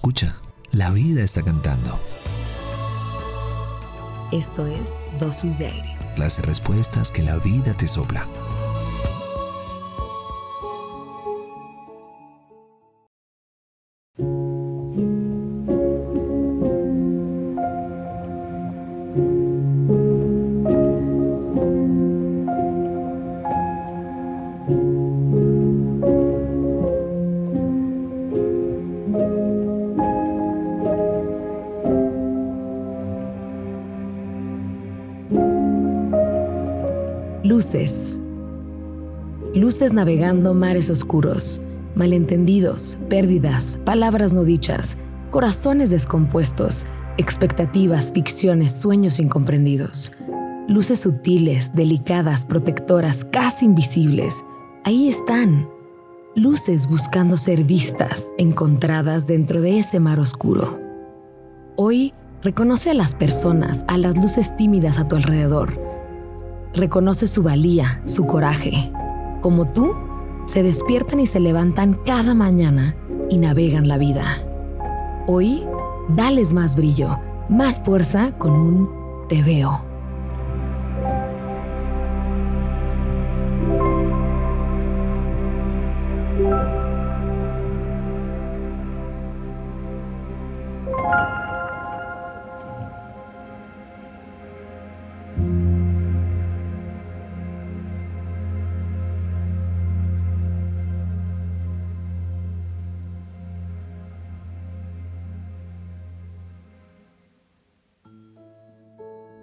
Escucha, la vida está cantando. Esto es Dosis de Aire. Las respuestas que la vida te sopla. Luces. Luces navegando mares oscuros, malentendidos, pérdidas, palabras no dichas, corazones descompuestos, expectativas, ficciones, sueños incomprendidos. Luces sutiles, delicadas, protectoras, casi invisibles. Ahí están. Luces buscando ser vistas, encontradas dentro de ese mar oscuro. Hoy reconoce a las personas, a las luces tímidas a tu alrededor reconoce su valía, su coraje. Como tú, se despiertan y se levantan cada mañana y navegan la vida. Hoy, dales más brillo, más fuerza con un te veo.